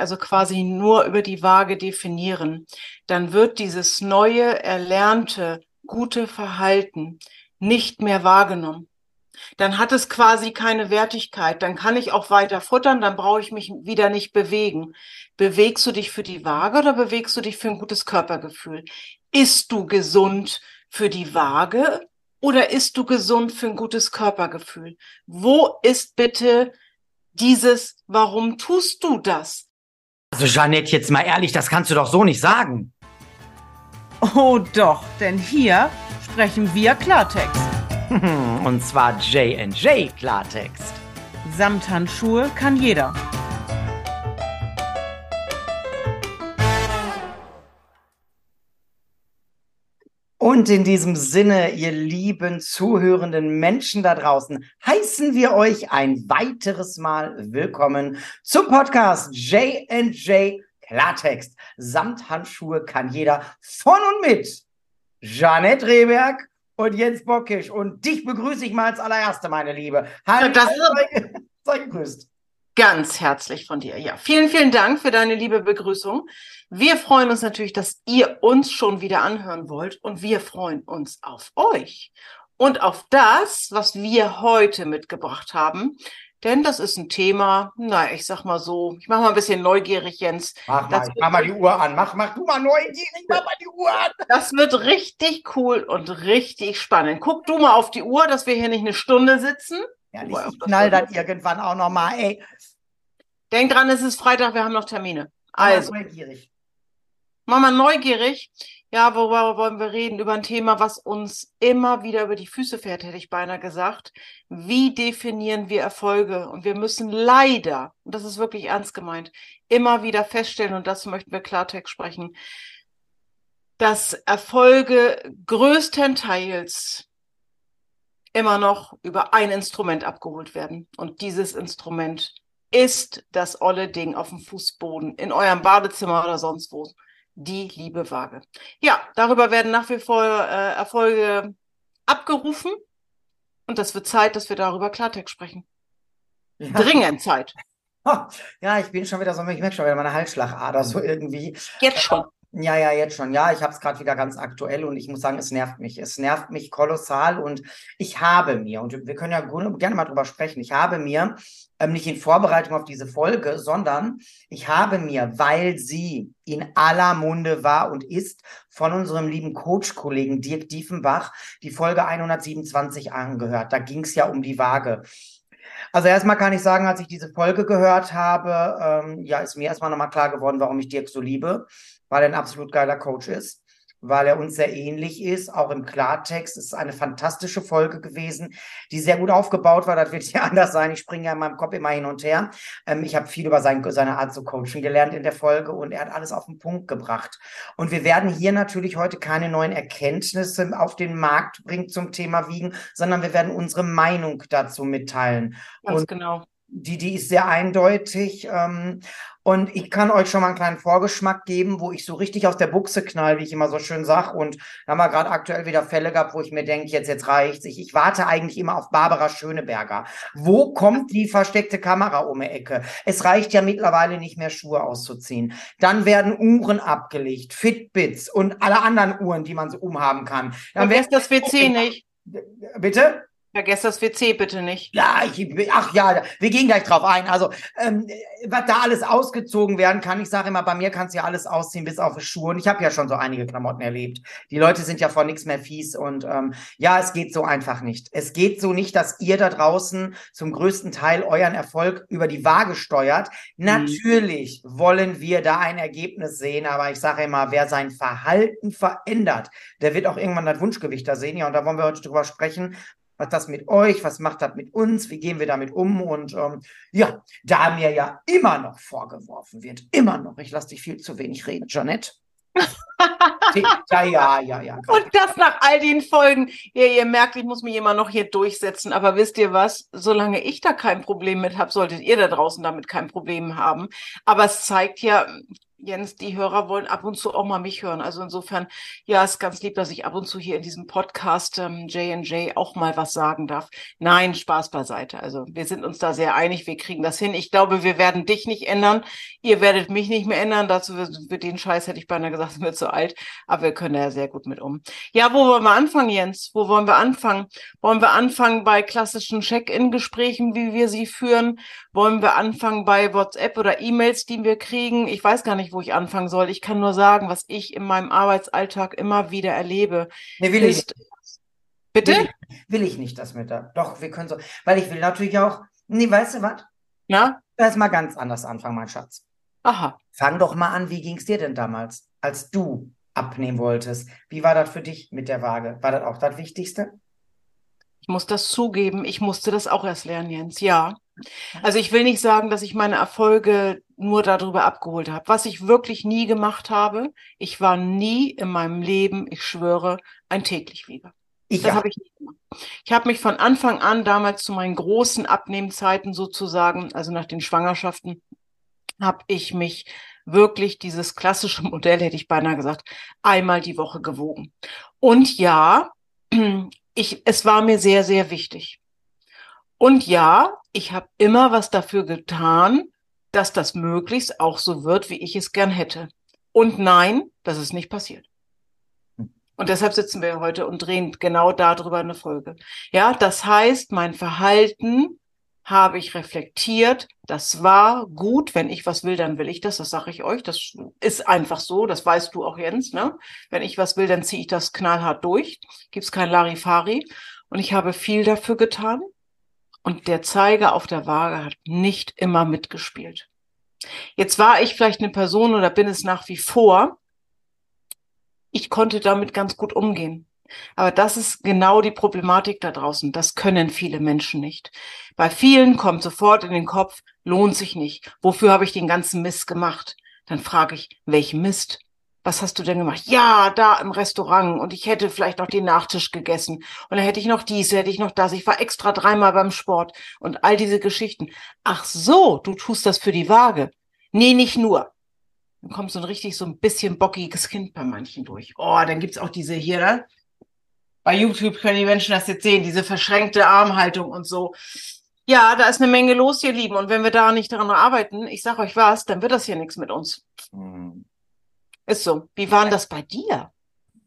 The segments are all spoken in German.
also quasi nur über die Waage definieren, dann wird dieses neue, erlernte, gute Verhalten nicht mehr wahrgenommen. Dann hat es quasi keine Wertigkeit. Dann kann ich auch weiter futtern, dann brauche ich mich wieder nicht bewegen. Bewegst du dich für die Waage oder bewegst du dich für ein gutes Körpergefühl? Ist du gesund für die Waage oder ist du gesund für ein gutes Körpergefühl? Wo ist bitte dieses, warum tust du das? Also Jeanette, jetzt mal ehrlich, das kannst du doch so nicht sagen. Oh doch, denn hier sprechen wir Klartext. Und zwar J&J Klartext. Samthandschuhe kann jeder. Und in diesem Sinne, ihr lieben zuhörenden Menschen da draußen, heißen wir euch ein weiteres Mal willkommen zum Podcast J&J Klartext. Samthandschuhe kann jeder von und mit Jeanette Rehberg und Jens Bockisch. Und dich begrüße ich mal als allererste, meine Liebe. Hallo, das sei, sei gegrüßt. Ganz herzlich von dir. Ja, vielen, vielen Dank für deine liebe Begrüßung. Wir freuen uns natürlich, dass ihr uns schon wieder anhören wollt und wir freuen uns auf euch und auf das, was wir heute mitgebracht haben. Denn das ist ein Thema, na, ich sag mal so, ich mach mal ein bisschen neugierig, Jens. Mach mal, mach mal die Uhr an. Mach, mach du mal neugierig, mach mal die Uhr an. Das wird richtig cool und richtig spannend. Guck du mal auf die Uhr, dass wir hier nicht eine Stunde sitzen. Ehrlich, ich knall dann irgendwann auch noch mal, ey. Denk dran, es ist Freitag, wir haben noch Termine. Also. Neugierig. Mama neugierig. Ja, worüber wollen wir reden? Über ein Thema, was uns immer wieder über die Füße fährt, hätte ich beinahe gesagt. Wie definieren wir Erfolge? Und wir müssen leider, und das ist wirklich ernst gemeint, immer wieder feststellen, und das möchten wir Klartext sprechen, dass Erfolge größtenteils immer noch über ein Instrument abgeholt werden. Und dieses Instrument ist das olle Ding auf dem Fußboden, in eurem Badezimmer oder sonst wo. Die liebe Waage. Ja, darüber werden nach wie vor äh, Erfolge abgerufen. Und das wird Zeit, dass wir darüber Klartext sprechen. Ja. Dringend Zeit. Ja, ich bin schon wieder so, ich merke schon wieder meine Halsschlagader so irgendwie. Jetzt schon. Ja, ja, jetzt schon. Ja, ich habe es gerade wieder ganz aktuell und ich muss sagen, es nervt mich. Es nervt mich kolossal und ich habe mir, und wir können ja gerne mal drüber sprechen, ich habe mir, ähm, nicht in Vorbereitung auf diese Folge, sondern ich habe mir, weil sie in aller Munde war und ist, von unserem lieben Coach-Kollegen Dirk Diefenbach die Folge 127 angehört. Da ging es ja um die Waage. Also erstmal kann ich sagen, als ich diese Folge gehört habe, ähm, ja, ist mir erstmal nochmal klar geworden, warum ich Dirk so liebe weil er ein absolut geiler Coach ist, weil er uns sehr ähnlich ist, auch im Klartext. Es ist eine fantastische Folge gewesen, die sehr gut aufgebaut war. Das wird ja anders sein. Ich springe ja in meinem Kopf immer hin und her. Ähm, ich habe viel über sein, seine Art zu coachen gelernt in der Folge und er hat alles auf den Punkt gebracht. Und wir werden hier natürlich heute keine neuen Erkenntnisse auf den Markt bringen zum Thema Wiegen, sondern wir werden unsere Meinung dazu mitteilen. Ganz und genau die, die ist sehr eindeutig. Ähm, und ich kann euch schon mal einen kleinen Vorgeschmack geben, wo ich so richtig aus der Buchse knall, wie ich immer so schön sag. Und da haben wir gerade aktuell wieder Fälle gehabt, wo ich mir denke, jetzt, jetzt reicht's. Ich, ich warte eigentlich immer auf Barbara Schöneberger. Wo kommt die versteckte Kamera um die Ecke? Es reicht ja mittlerweile nicht mehr, Schuhe auszuziehen. Dann werden Uhren abgelegt, Fitbits und alle anderen Uhren, die man so umhaben kann. Dann wäre das WC nicht. Bitte? Vergesst das WC bitte nicht. Ja, ich, ach ja, wir gehen gleich drauf ein. Also, ähm, was da alles ausgezogen werden kann, ich sage immer, bei mir kannst du ja alles ausziehen, bis auf die Schuhe. Und ich habe ja schon so einige Klamotten erlebt. Die Leute sind ja vor nichts mehr fies. Und ähm, ja, es geht so einfach nicht. Es geht so nicht, dass ihr da draußen zum größten Teil euren Erfolg über die Waage steuert. Mhm. Natürlich wollen wir da ein Ergebnis sehen, aber ich sage immer, wer sein Verhalten verändert, der wird auch irgendwann das Wunschgewicht da sehen. Ja, und da wollen wir heute drüber sprechen, was das mit euch, was macht das mit uns, wie gehen wir damit um? Und ähm, ja, da mir ja immer noch vorgeworfen wird, immer noch, ich lasse dich viel zu wenig reden, Janette. ja, ja, ja, ja. Und das nach all den Folgen. Ja, ihr merkt, ich muss mich immer noch hier durchsetzen. Aber wisst ihr was? Solange ich da kein Problem mit habe, solltet ihr da draußen damit kein Problem haben. Aber es zeigt ja, Jens, die Hörer wollen ab und zu auch mal mich hören. Also insofern, ja, ist ganz lieb, dass ich ab und zu hier in diesem Podcast ähm, J&J auch mal was sagen darf. Nein, Spaß beiseite. Also wir sind uns da sehr einig, wir kriegen das hin. Ich glaube, wir werden dich nicht ändern. Ihr werdet mich nicht mehr ändern. Dazu für den Scheiß hätte ich beinahe gesagt, sind wir zu alt. Aber wir können da ja sehr gut mit um. Ja, wo wollen wir anfangen, Jens? Wo wollen wir anfangen? Wollen wir anfangen bei klassischen Check-in-Gesprächen, wie wir sie führen? Wollen wir anfangen bei WhatsApp oder E-Mails, die wir kriegen? Ich weiß gar nicht, wo ich anfangen soll. Ich kann nur sagen, was ich in meinem Arbeitsalltag immer wieder erlebe. Nee, will ist, ich Bitte? Will ich, will ich nicht, das mit da. Doch, wir können so. Weil ich will natürlich auch. Nee, weißt du was? Na? Lass mal ganz anders anfangen, mein Schatz. Aha. Fang doch mal an, wie ging es dir denn damals, als du abnehmen wolltest? Wie war das für dich mit der Waage? War das auch das Wichtigste? Ich muss das zugeben, ich musste das auch erst lernen, Jens, ja. Also ich will nicht sagen, dass ich meine Erfolge nur darüber abgeholt habe. Was ich wirklich nie gemacht habe, ich war nie in meinem Leben, ich schwöre, ein täglichwieger. Ich das habe ich nicht gemacht. Ich habe mich von Anfang an damals zu meinen großen Abnehmzeiten sozusagen, also nach den Schwangerschaften, habe ich mich wirklich dieses klassische Modell, hätte ich beinahe gesagt, einmal die Woche gewogen. Und ja, ich, es war mir sehr, sehr wichtig. Und ja, ich habe immer was dafür getan, dass das möglichst auch so wird, wie ich es gern hätte. Und nein, das ist nicht passiert. Und deshalb sitzen wir heute und drehen genau darüber eine Folge. Ja, das heißt, mein Verhalten habe ich reflektiert. Das war gut. Wenn ich was will, dann will ich das. Das sage ich euch. Das ist einfach so. Das weißt du auch, Jens. Ne? Wenn ich was will, dann ziehe ich das knallhart durch. Gibt's kein Larifari. Und ich habe viel dafür getan. Und der Zeiger auf der Waage hat nicht immer mitgespielt. Jetzt war ich vielleicht eine Person oder bin es nach wie vor. Ich konnte damit ganz gut umgehen. Aber das ist genau die Problematik da draußen. Das können viele Menschen nicht. Bei vielen kommt sofort in den Kopf, lohnt sich nicht. Wofür habe ich den ganzen Mist gemacht? Dann frage ich, welchen Mist? Was hast du denn gemacht? Ja, da im Restaurant und ich hätte vielleicht noch den Nachtisch gegessen und dann hätte ich noch dies, hätte ich noch das. Ich war extra dreimal beim Sport und all diese Geschichten. Ach so, du tust das für die Waage. Nee, nicht nur. Dann kommt so ein richtig so ein bisschen bockiges Kind bei manchen durch. Oh, dann gibt's auch diese hier, ne? Bei YouTube können die Menschen das jetzt sehen, diese verschränkte Armhaltung und so. Ja, da ist eine Menge los, ihr Lieben. Und wenn wir da nicht daran arbeiten, ich sag euch was, dann wird das hier nichts mit uns. Mhm. Ist so. Wie war denn das bei dir?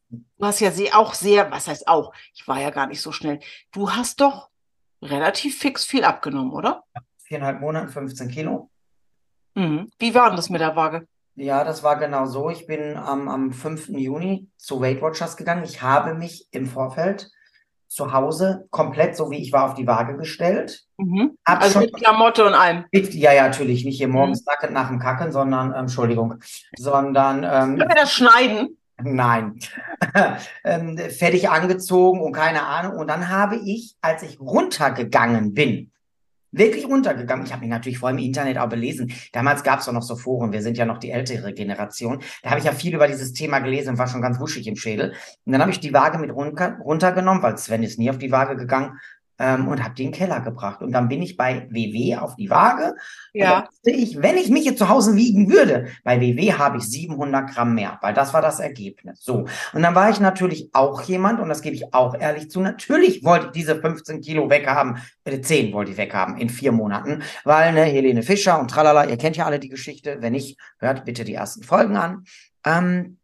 Du hast ja auch sehr, was heißt auch? Ich war ja gar nicht so schnell. Du hast doch relativ fix viel abgenommen, oder? Viereinhalb Monate, 15 Kilo. Mhm. Wie war denn das mit der Waage? Ja, das war genau so. Ich bin ähm, am 5. Juni zu Weight Watchers gegangen. Ich habe mich im Vorfeld zu Hause komplett so wie ich war auf die Waage gestellt. Mhm. Also mit Klamotte und allem. Mit, ja, ja, natürlich. Nicht hier morgens mhm. nackend nach dem Kacken, sondern, ähm, Entschuldigung, sondern. Ähm, Können wir das schneiden? Nein. ähm, fertig angezogen und keine Ahnung. Und dann habe ich, als ich runtergegangen bin, wirklich runtergegangen. Ich habe mich natürlich vor im Internet auch belesen. Damals gab es auch noch so Foren. Wir sind ja noch die ältere Generation. Da habe ich ja viel über dieses Thema gelesen und war schon ganz wuschig im Schädel. Und dann habe ich die Waage mit runter, runtergenommen, weil Sven ist nie auf die Waage gegangen ähm, und habe den Keller gebracht. Und dann bin ich bei WW auf die Waage. Ja. ich, wenn ich mich jetzt zu Hause wiegen würde, bei WW habe ich 700 Gramm mehr, weil das war das Ergebnis. So. Und dann war ich natürlich auch jemand, und das gebe ich auch ehrlich zu, natürlich wollte ich diese 15 Kilo weghaben, äh, 10 wollte ich weghaben in vier Monaten, weil ne, Helene Fischer und tralala, ihr kennt ja alle die Geschichte. Wenn nicht, hört bitte die ersten Folgen an. Ähm,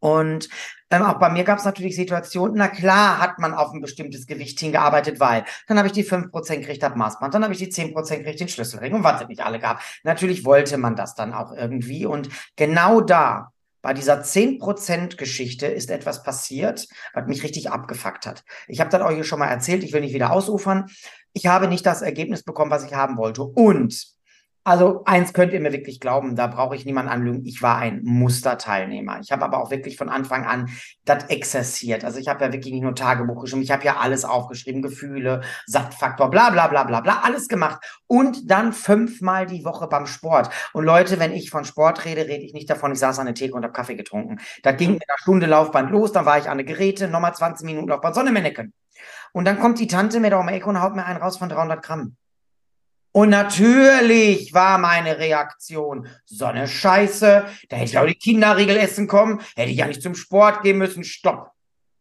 und ähm, auch bei mir gab es natürlich Situationen, na klar hat man auf ein bestimmtes Gewicht hingearbeitet, weil dann habe ich die 5% gekriegt, das Maßband, dann habe ich die 10% gekriegt, den Schlüsselring und was es nicht alle gab. Natürlich wollte man das dann auch irgendwie. Und genau da, bei dieser 10% Geschichte ist etwas passiert, was mich richtig abgefuckt hat. Ich habe das euch schon mal erzählt, ich will nicht wieder ausufern. Ich habe nicht das Ergebnis bekommen, was ich haben wollte. Und also eins könnt ihr mir wirklich glauben, da brauche ich niemanden anlügen. Ich war ein Musterteilnehmer. Ich habe aber auch wirklich von Anfang an das exerziert. Also ich habe ja wirklich nicht nur Tagebuch geschrieben, ich habe ja alles aufgeschrieben, Gefühle, Sattfaktor, bla bla bla bla bla, alles gemacht. Und dann fünfmal die Woche beim Sport. Und Leute, wenn ich von Sport rede, rede ich nicht davon, ich saß an der Theke und habe Kaffee getrunken. Da ging in einer Stunde Laufband los, dann war ich an der Geräte, nochmal 20 Minuten Laufband, Sonne Menneken. Und dann kommt die Tante mir da um die Ecke und haut mir einen raus von 300 Gramm. Und natürlich war meine Reaktion so eine Scheiße. Da hätte ich auch die Kinderriegel essen kommen, hätte ich ja nicht zum Sport gehen müssen. Stopp.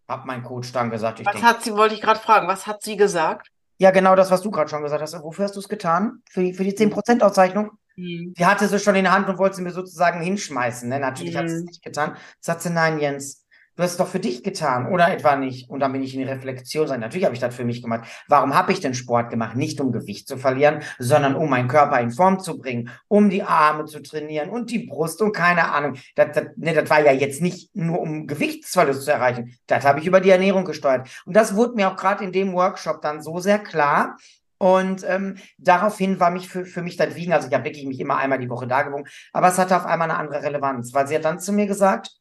Hab mein Coach dann gesagt. Ich was denk, hat sie, wollte ich gerade fragen, was hat sie gesagt? Ja, genau das, was du gerade schon gesagt hast. Wofür hast du es getan? Für die, für die 10%-Auszeichnung? Mhm. Die hatte sie schon in der Hand und wollte sie mir sozusagen hinschmeißen. Ne? Natürlich mhm. hat sie es nicht getan. Sagt sie, nein, Jens, Du hast es doch für dich getan, oder etwa nicht? Und dann bin ich in die Reflexion sein. Natürlich habe ich das für mich gemacht. Warum habe ich denn Sport gemacht? Nicht um Gewicht zu verlieren, sondern um meinen Körper in Form zu bringen, um die Arme zu trainieren und die Brust und keine Ahnung. Das, das, ne, das war ja jetzt nicht nur um Gewichtsverlust zu erreichen. Das habe ich über die Ernährung gesteuert. Und das wurde mir auch gerade in dem Workshop dann so sehr klar, und ähm, daraufhin war mich für, für mich das Wiegen, also ich habe wirklich mich immer einmal die Woche da gewogen, aber es hatte auf einmal eine andere Relevanz, weil sie hat dann zu mir gesagt,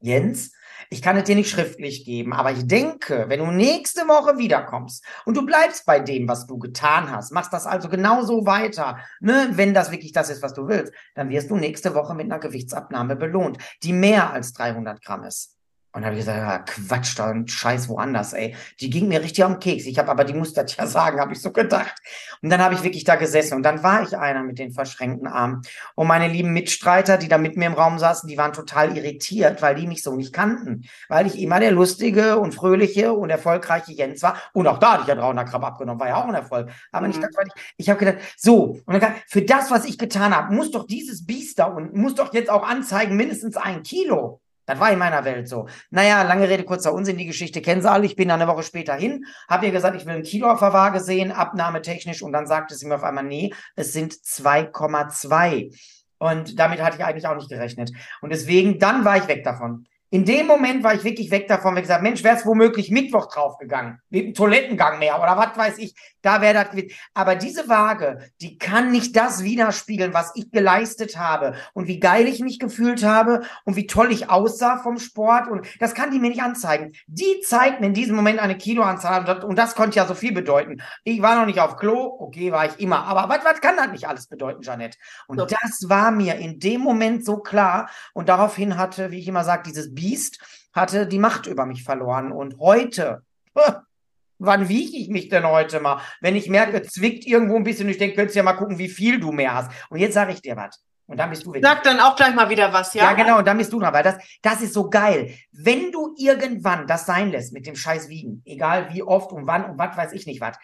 Jens, ich kann es dir nicht schriftlich geben, aber ich denke, wenn du nächste Woche wiederkommst und du bleibst bei dem, was du getan hast, machst das also genauso weiter, ne, wenn das wirklich das ist, was du willst, dann wirst du nächste Woche mit einer Gewichtsabnahme belohnt, die mehr als 300 Gramm ist. Und dann habe ich gesagt, ja, Quatsch, da ein Scheiß woanders, ey. Die ging mir richtig am Keks. Ich habe aber, die muss das ja sagen, habe ich so gedacht. Und dann habe ich wirklich da gesessen und dann war ich einer mit den verschränkten Armen. Und meine lieben Mitstreiter, die da mit mir im Raum saßen, die waren total irritiert, weil die mich so nicht kannten. Weil ich immer der lustige und fröhliche und erfolgreiche Jens war. Und auch da hatte ich ja 300 Gramm abgenommen, war ja auch ein Erfolg. Aber mhm. nicht weil ich, ich habe gedacht, so, und dann, für das, was ich getan habe, muss doch dieses Biest da unten, muss doch jetzt auch anzeigen, mindestens ein Kilo. Das war in meiner Welt so. Naja, lange Rede, kurzer Unsinn, die Geschichte kennen Sie alle. Ich bin dann eine Woche später hin, habe ihr gesagt, ich will ein Kilo auf der Waage sehen, abnahmetechnisch. Und dann sagte sie mir auf einmal, nee, es sind 2,2. Und damit hatte ich eigentlich auch nicht gerechnet. Und deswegen, dann war ich weg davon. In dem Moment war ich wirklich weg davon, weil ich gesagt, Mensch, wäre es womöglich Mittwoch draufgegangen, mit einem Toilettengang mehr oder was weiß ich, da wäre das gewesen. Aber diese Waage, die kann nicht das widerspiegeln, was ich geleistet habe und wie geil ich mich gefühlt habe und wie toll ich aussah vom Sport und das kann die mir nicht anzeigen. Die zeigt mir in diesem Moment eine Kiloanzahl und das, und das konnte ja so viel bedeuten. Ich war noch nicht auf Klo, okay, war ich immer, aber was, was kann das nicht alles bedeuten, Janette? Und so. das war mir in dem Moment so klar und daraufhin hatte, wie ich immer sage, dieses Biest hatte die Macht über mich verloren. Und heute, wann wiege ich mich denn heute mal? Wenn ich merke, zwickt irgendwo ein bisschen, ich denke, könntest du ja mal gucken, wie viel du mehr hast. Und jetzt sage ich dir was. Und dann bist du wieder. Sag dann auch gleich mal wieder was, ja? Ja, genau, und dann bist du dran, weil das, das ist so geil. Wenn du irgendwann das sein lässt mit dem scheiß Wiegen, egal wie oft und wann und was weiß ich nicht was,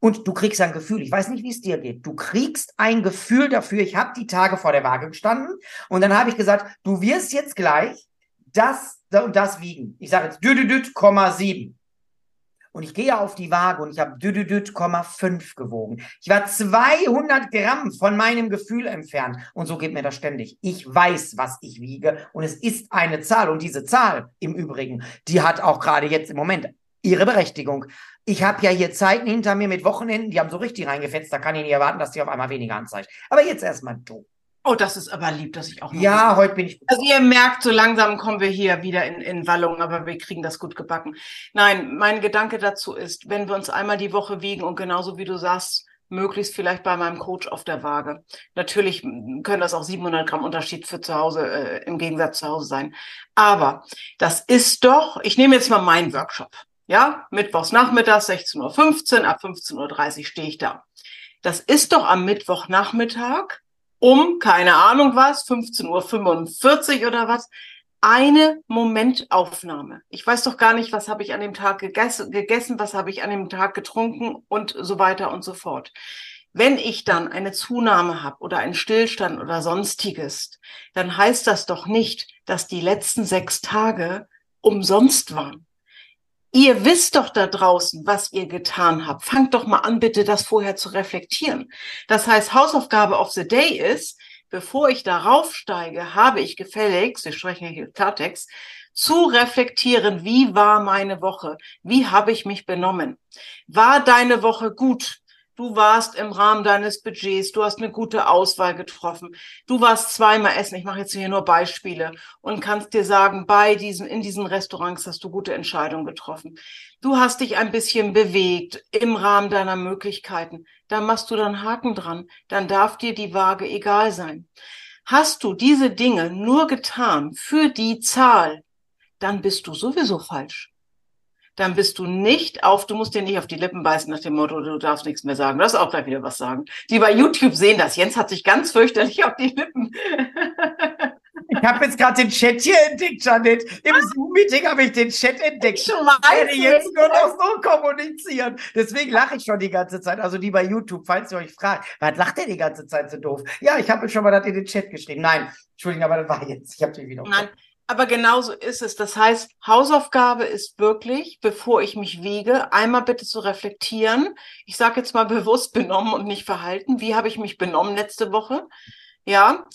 und du kriegst ein Gefühl, ich weiß nicht, wie es dir geht, du kriegst ein Gefühl dafür, ich habe die Tage vor der Waage gestanden und dann habe ich gesagt, du wirst jetzt gleich das und das wiegen. Ich sage jetzt düdüdüt, 7. Und ich gehe auf die Waage und ich habe düdüdüt, 5 gewogen. Ich war 200 Gramm von meinem Gefühl entfernt. Und so geht mir das ständig. Ich weiß, was ich wiege. Und es ist eine Zahl. Und diese Zahl im Übrigen, die hat auch gerade jetzt im Moment ihre Berechtigung. Ich habe ja hier Zeiten hinter mir mit Wochenenden, die haben so richtig reingefetzt. Da kann ich nicht erwarten, dass die auf einmal weniger anzeigt. Aber jetzt erstmal du. Oh, das ist aber lieb, dass ich auch. Ja, heute bin ich. Also ihr merkt, so langsam kommen wir hier wieder in, in Wallung, aber wir kriegen das gut gebacken. Nein, mein Gedanke dazu ist, wenn wir uns einmal die Woche wiegen und genauso wie du sagst, möglichst vielleicht bei meinem Coach auf der Waage. Natürlich können das auch 700 Gramm Unterschied für zu Hause äh, im Gegensatz zu Hause sein. Aber das ist doch, ich nehme jetzt mal meinen Workshop. Ja, mittwochs nachmittags 16.15 Uhr, ab 15.30 Uhr stehe ich da. Das ist doch am Mittwochnachmittag um, keine Ahnung was, 15.45 Uhr oder was, eine Momentaufnahme. Ich weiß doch gar nicht, was habe ich an dem Tag gegessen, gegessen was habe ich an dem Tag getrunken und so weiter und so fort. Wenn ich dann eine Zunahme habe oder einen Stillstand oder sonstiges, dann heißt das doch nicht, dass die letzten sechs Tage umsonst waren. Ihr wisst doch da draußen, was ihr getan habt. Fangt doch mal an, bitte das vorher zu reflektieren. Das heißt, Hausaufgabe of the Day ist, bevor ich darauf steige, habe ich gefälligst, wir sprechen hier Klartext, zu reflektieren, wie war meine Woche? Wie habe ich mich benommen? War deine Woche gut? Du warst im Rahmen deines Budgets, du hast eine gute Auswahl getroffen. Du warst zweimal essen. Ich mache jetzt hier nur Beispiele und kannst dir sagen, bei diesen, in diesen Restaurants hast du gute Entscheidungen getroffen. Du hast dich ein bisschen bewegt im Rahmen deiner Möglichkeiten. Da machst du dann Haken dran. Dann darf dir die Waage egal sein. Hast du diese Dinge nur getan für die Zahl, dann bist du sowieso falsch. Dann bist du nicht auf, du musst dir nicht auf die Lippen beißen nach dem Motto, du darfst nichts mehr sagen. Du darfst auch gleich wieder was sagen. Die bei YouTube sehen das. Jens hat sich ganz fürchterlich auf die Lippen. Ich habe jetzt gerade den Chat hier entdeckt, Janet. Im Zoom-Meeting habe ich den Chat entdeckt. Ich werde jetzt nur noch so kommunizieren. Deswegen lache ich schon die ganze Zeit. Also die bei YouTube, falls ihr euch fragt, was lacht der die ganze Zeit so doof? Ja, ich habe schon mal das in den Chat geschrieben. Nein, Entschuldigung, aber das war jetzt. Ich habe dich wieder. Nein, aber genauso ist es. Das heißt, Hausaufgabe ist wirklich, bevor ich mich wiege, einmal bitte zu reflektieren. Ich sage jetzt mal bewusst benommen und nicht verhalten. Wie habe ich mich benommen letzte Woche? Ja.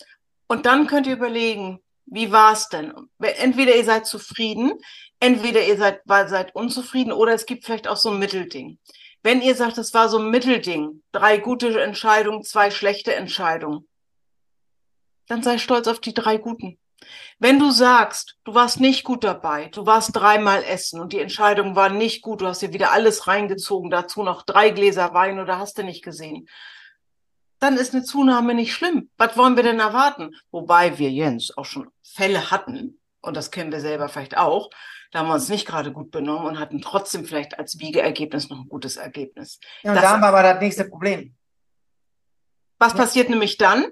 Und dann könnt ihr überlegen, wie war es denn? Entweder ihr seid zufrieden, entweder ihr seid, seid unzufrieden oder es gibt vielleicht auch so ein Mittelding. Wenn ihr sagt, es war so ein Mittelding, drei gute Entscheidungen, zwei schlechte Entscheidungen, dann sei stolz auf die drei guten. Wenn du sagst, du warst nicht gut dabei, du warst dreimal essen und die Entscheidung war nicht gut, du hast dir wieder alles reingezogen, dazu noch drei Gläser Wein oder hast du nicht gesehen, dann ist eine Zunahme nicht schlimm. Was wollen wir denn erwarten? Wobei wir, Jens, auch schon Fälle hatten, und das kennen wir selber vielleicht auch, da haben wir uns nicht gerade gut benommen und hatten trotzdem vielleicht als Wiegeergebnis noch ein gutes Ergebnis. Ja, und das, da haben wir aber das nächste Problem. Was passiert nämlich dann?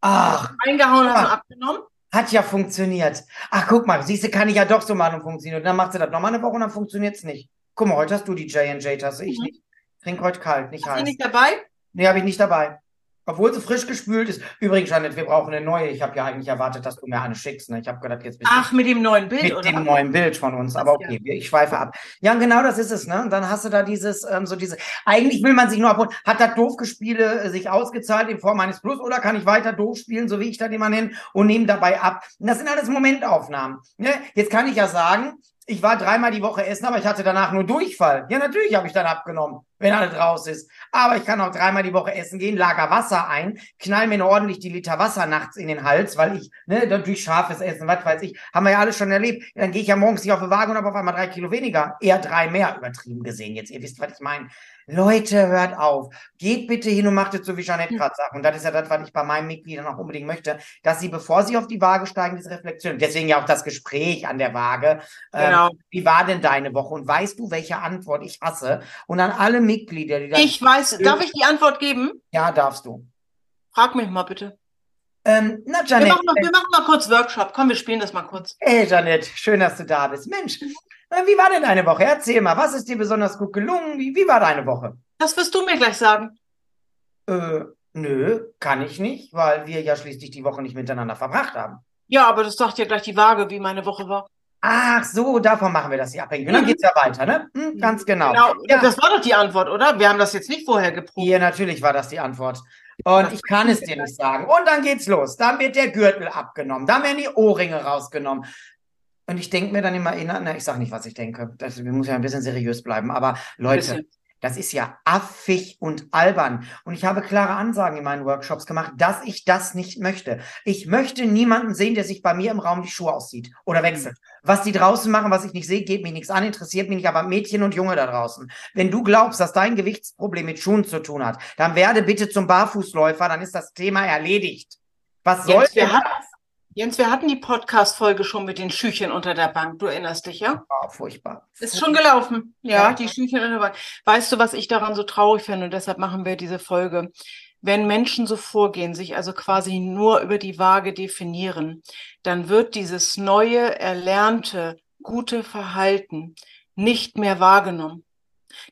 Ach, eingehauen hast und abgenommen? Hat ja funktioniert. Ach, guck mal, siehst du, kann ich ja doch so machen und funktioniert. Und dann macht sie das nochmal eine Woche und dann funktioniert es nicht. Guck mal, heute hast du die J&J-Tasse, ich mhm. nicht. Trink heute kalt, nicht hast heiß. Hast du nicht dabei? Nee, habe ich nicht dabei. Obwohl sie frisch gespült ist. Übrigens, Janet, wir brauchen eine neue. Ich habe ja eigentlich erwartet, dass du mir eine schickst. Ne? Ich habe gedacht, jetzt bist Ach, mit dem neuen Bild, mit oder? dem neuen Bild von uns. Aber okay, ich schweife ab. Ja, genau das ist es. Ne? Und dann hast du da dieses, ähm, so diese. Eigentlich will man sich nur abholen. Hat das Doofgespiele äh, sich ausgezahlt in Form eines Plus oder kann ich weiter doof spielen, so wie ich das immer nenne, und nehme dabei ab? Und das sind alles Momentaufnahmen. Ne? Jetzt kann ich ja sagen, ich war dreimal die Woche essen, aber ich hatte danach nur Durchfall. Ja, natürlich habe ich dann abgenommen, wenn alles raus ist. Aber ich kann auch dreimal die Woche essen gehen, lager Wasser ein, knall mir ordentlich die Liter Wasser nachts in den Hals, weil ich, ne, durch scharfes Essen, was weiß ich, haben wir ja alles schon erlebt. Dann gehe ich ja morgens nicht auf die Waage und habe auf einmal drei Kilo weniger. Eher drei mehr, übertrieben gesehen jetzt. Ihr wisst, was ich meine. Leute, hört auf. Geht bitte hin und macht es so, wie Jeanette gerade sagt. Und das ist ja das, was ich bei meinen Mitgliedern auch unbedingt möchte, dass sie, bevor sie auf die Waage steigen, diese Reflexion, deswegen ja auch das Gespräch an der Waage. Ähm, genau. Ähm, wie war denn deine Woche? Und weißt du, welche Antwort ich hasse? Und an alle Mitglieder, die da. Ich weiß, darf ich die Antwort geben? Ja, darfst du. Frag mich mal bitte. Ähm, na, Janet. Wir machen, mal, wir machen mal kurz Workshop. Komm, wir spielen das mal kurz. Hey, Janet, schön, dass du da bist. Mensch, wie war denn deine Woche? Erzähl mal, was ist dir besonders gut gelungen? Wie, wie war deine Woche? Das wirst du mir gleich sagen. Äh, nö, kann ich nicht, weil wir ja schließlich die Woche nicht miteinander verbracht haben. Ja, aber das sagt ja gleich die Waage, wie meine Woche war. Ach so, davon machen wir das hier abhängig. Und dann mhm. geht's ja weiter, ne? Hm, ganz genau. Genau, ja. das war doch die Antwort, oder? Wir haben das jetzt nicht vorher geprobt. Ja, natürlich war das die Antwort. Und ich kann es dir nicht sagen. Und dann geht's los. Dann wird der Gürtel abgenommen. Dann werden die Ohrringe rausgenommen. Und ich denke mir dann immer, na, ich sage nicht, was ich denke. Das, wir müssen ja ein bisschen seriös bleiben. Aber Leute, das ist ja affig und albern. Und ich habe klare Ansagen in meinen Workshops gemacht, dass ich das nicht möchte. Ich möchte niemanden sehen, der sich bei mir im Raum die Schuhe aussieht oder wechselt. Was die draußen machen, was ich nicht sehe, geht mich nichts an, interessiert mich nicht, aber Mädchen und Junge da draußen. Wenn du glaubst, dass dein Gewichtsproblem mit Schuhen zu tun hat, dann werde bitte zum Barfußläufer, dann ist das Thema erledigt. Was soll Jetzt, das? Jens, wir hatten die Podcast-Folge schon mit den Schüchen unter der Bank. Du erinnerst dich, ja? Oh, furchtbar. Ist schon gelaufen. Ja, ja, die Schüchen unter der Bank. Weißt du, was ich daran so traurig finde? Und deshalb machen wir diese Folge. Wenn Menschen so vorgehen, sich also quasi nur über die Waage definieren, dann wird dieses neue, erlernte, gute Verhalten nicht mehr wahrgenommen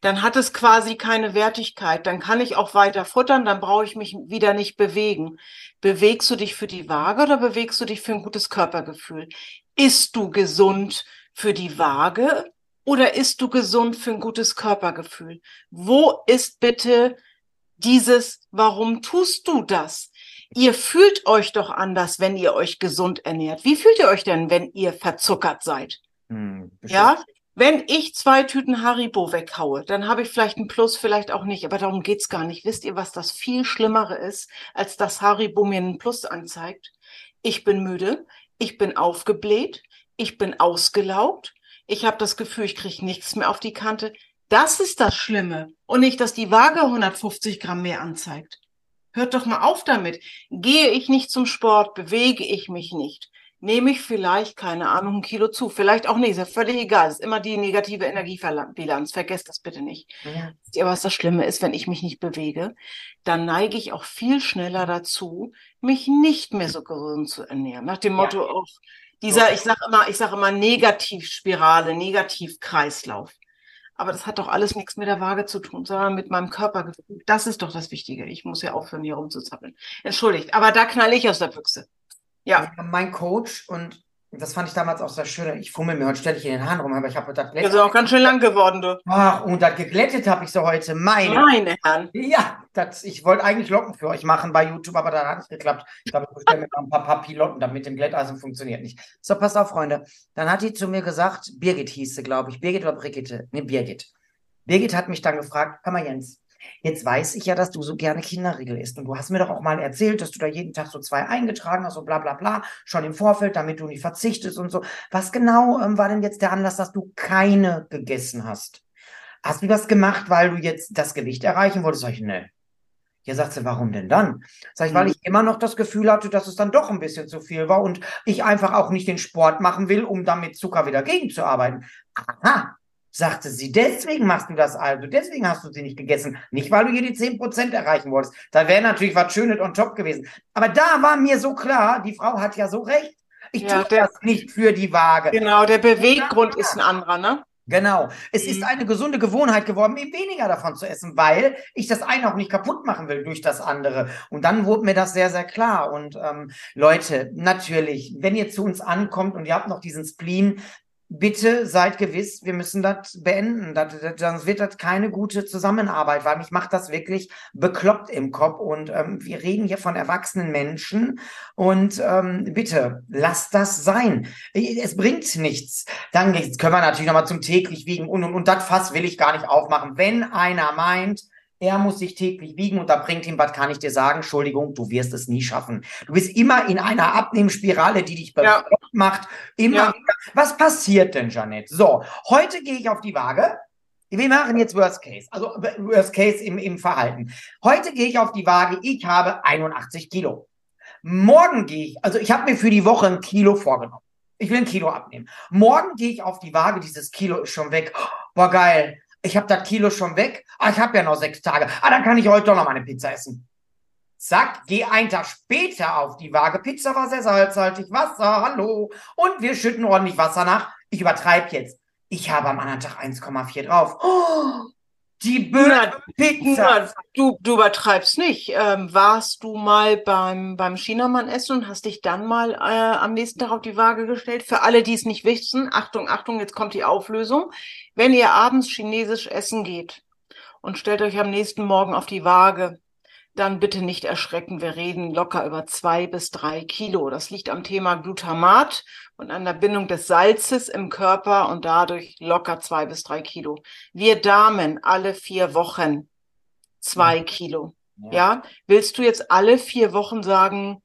dann hat es quasi keine Wertigkeit. Dann kann ich auch weiter futtern, dann brauche ich mich wieder nicht bewegen. Bewegst du dich für die Waage oder bewegst du dich für ein gutes Körpergefühl? Ist du gesund für die Waage oder ist du gesund für ein gutes Körpergefühl? Wo ist bitte dieses, warum tust du das? Ihr fühlt euch doch anders, wenn ihr euch gesund ernährt. Wie fühlt ihr euch denn, wenn ihr verzuckert seid? Hm, ja, wenn ich zwei Tüten Haribo weghaue, dann habe ich vielleicht ein Plus, vielleicht auch nicht, aber darum geht's gar nicht. Wisst ihr, was das viel Schlimmere ist, als dass Haribo mir einen Plus anzeigt? Ich bin müde, ich bin aufgebläht, ich bin ausgelaugt, ich habe das Gefühl, ich kriege nichts mehr auf die Kante. Das ist das Schlimme und nicht, dass die Waage 150 Gramm mehr anzeigt. Hört doch mal auf damit. Gehe ich nicht zum Sport, bewege ich mich nicht, nehme ich vielleicht, keine Ahnung, ein Kilo zu. Vielleicht auch nicht, ist ja völlig egal. Es ist immer die negative Energiebilanz. Vergesst das bitte nicht. Ja. Was das Schlimme ist, wenn ich mich nicht bewege, dann neige ich auch viel schneller dazu, mich nicht mehr so gesund zu ernähren. Nach dem Motto ja. auch, dieser, ich sage immer, ich sage immer Negativspirale, Negativkreislauf. Aber das hat doch alles nichts mit der Waage zu tun, sondern mit meinem Körpergefühl. Das ist doch das Wichtige. Ich muss ja aufhören, hier rumzuzappeln. Entschuldigt, aber da knall ich aus der Büchse. Ja. Mein Coach und das fand ich damals auch sehr schön. Ich fummel mir heute ständig in den Haaren rum, aber ich habe das glättet. Das ist auch ganz schön lang geworden, du. Ach, und das geglättet habe ich so heute. Meine. Meine Herren. Ja, das, ich wollte eigentlich Locken für euch machen bei YouTube, aber dann hat es geklappt. Ich glaube, ich bestelle mir noch ein paar Papillotten, damit dem Glätteisen funktioniert nicht. So, passt auf, Freunde. Dann hat die zu mir gesagt, Birgit hieß sie, glaube ich. Birgit oder Brigitte? Nee, Birgit. Birgit hat mich dann gefragt, hör mal, Jens, Jetzt weiß ich ja, dass du so gerne Kinderriegel isst. Und du hast mir doch auch mal erzählt, dass du da jeden Tag so zwei eingetragen hast und bla bla bla, schon im Vorfeld, damit du nicht verzichtest und so. Was genau ähm, war denn jetzt der Anlass, dass du keine gegessen hast? Hast du das gemacht, weil du jetzt das Gewicht erreichen wolltest? Sag ich, ne. Ja, sagt sie, warum denn dann? Sag ich, weil mhm. ich immer noch das Gefühl hatte, dass es dann doch ein bisschen zu viel war und ich einfach auch nicht den Sport machen will, um damit Zucker wieder gegenzuarbeiten. Aha, sagte sie, deswegen machst du das also, deswegen hast du sie nicht gegessen. Nicht, weil du hier die 10% erreichen wolltest. Da wäre natürlich was Schönes on top gewesen. Aber da war mir so klar, die Frau hat ja so recht. Ich ja, tue der, das nicht für die Waage. Genau, der Beweggrund ist ein anderer, ne? Genau. Es mhm. ist eine gesunde Gewohnheit geworden, mir weniger davon zu essen, weil ich das eine auch nicht kaputt machen will durch das andere. Und dann wurde mir das sehr, sehr klar. Und ähm, Leute, natürlich, wenn ihr zu uns ankommt und ihr habt noch diesen Spleen, bitte seid gewiss, wir müssen das beenden. Das, das, sonst wird das keine gute Zusammenarbeit, weil mich macht das wirklich bekloppt im Kopf. Und ähm, wir reden hier von erwachsenen Menschen. Und ähm, bitte, lasst das sein. Es bringt nichts. Dann können wir natürlich nochmal zum täglich wiegen und, und, und das Fass will ich gar nicht aufmachen. Wenn einer meint, er muss sich täglich wiegen und da bringt ihm, was kann ich dir sagen? Entschuldigung, du wirst es nie schaffen. Du bist immer in einer Abnehmspirale, die dich ja. macht. Immer ja. Was passiert denn, Janet? So, heute gehe ich auf die Waage. Wir machen jetzt Worst Case, also Worst Case im, im Verhalten. Heute gehe ich auf die Waage, ich habe 81 Kilo. Morgen gehe ich, also ich habe mir für die Woche ein Kilo vorgenommen. Ich will ein Kilo abnehmen. Morgen gehe ich auf die Waage, dieses Kilo ist schon weg. Boah, geil ich habe das Kilo schon weg, ah, ich habe ja noch sechs Tage, ah, dann kann ich heute doch noch mal eine Pizza essen. Zack, geh einen Tag später auf die Waage. Pizza war sehr salzhaltig, Wasser, hallo. Und wir schütten ordentlich Wasser nach. Ich übertreibe jetzt. Ich habe am anderen Tag 1,4 drauf. Oh, die böse Pizza. Du, du übertreibst nicht. Ähm, warst du mal beim, beim Chinamann essen und hast dich dann mal äh, am nächsten Tag auf die Waage gestellt? Für alle, die es nicht wissen, Achtung, Achtung, jetzt kommt die Auflösung. Wenn ihr abends chinesisch essen geht und stellt euch am nächsten Morgen auf die Waage, dann bitte nicht erschrecken. Wir reden locker über zwei bis drei Kilo. Das liegt am Thema Glutamat und an der Bindung des Salzes im Körper und dadurch locker zwei bis drei Kilo. Wir Damen alle vier Wochen zwei Kilo. Ja. ja. Willst du jetzt alle vier Wochen sagen,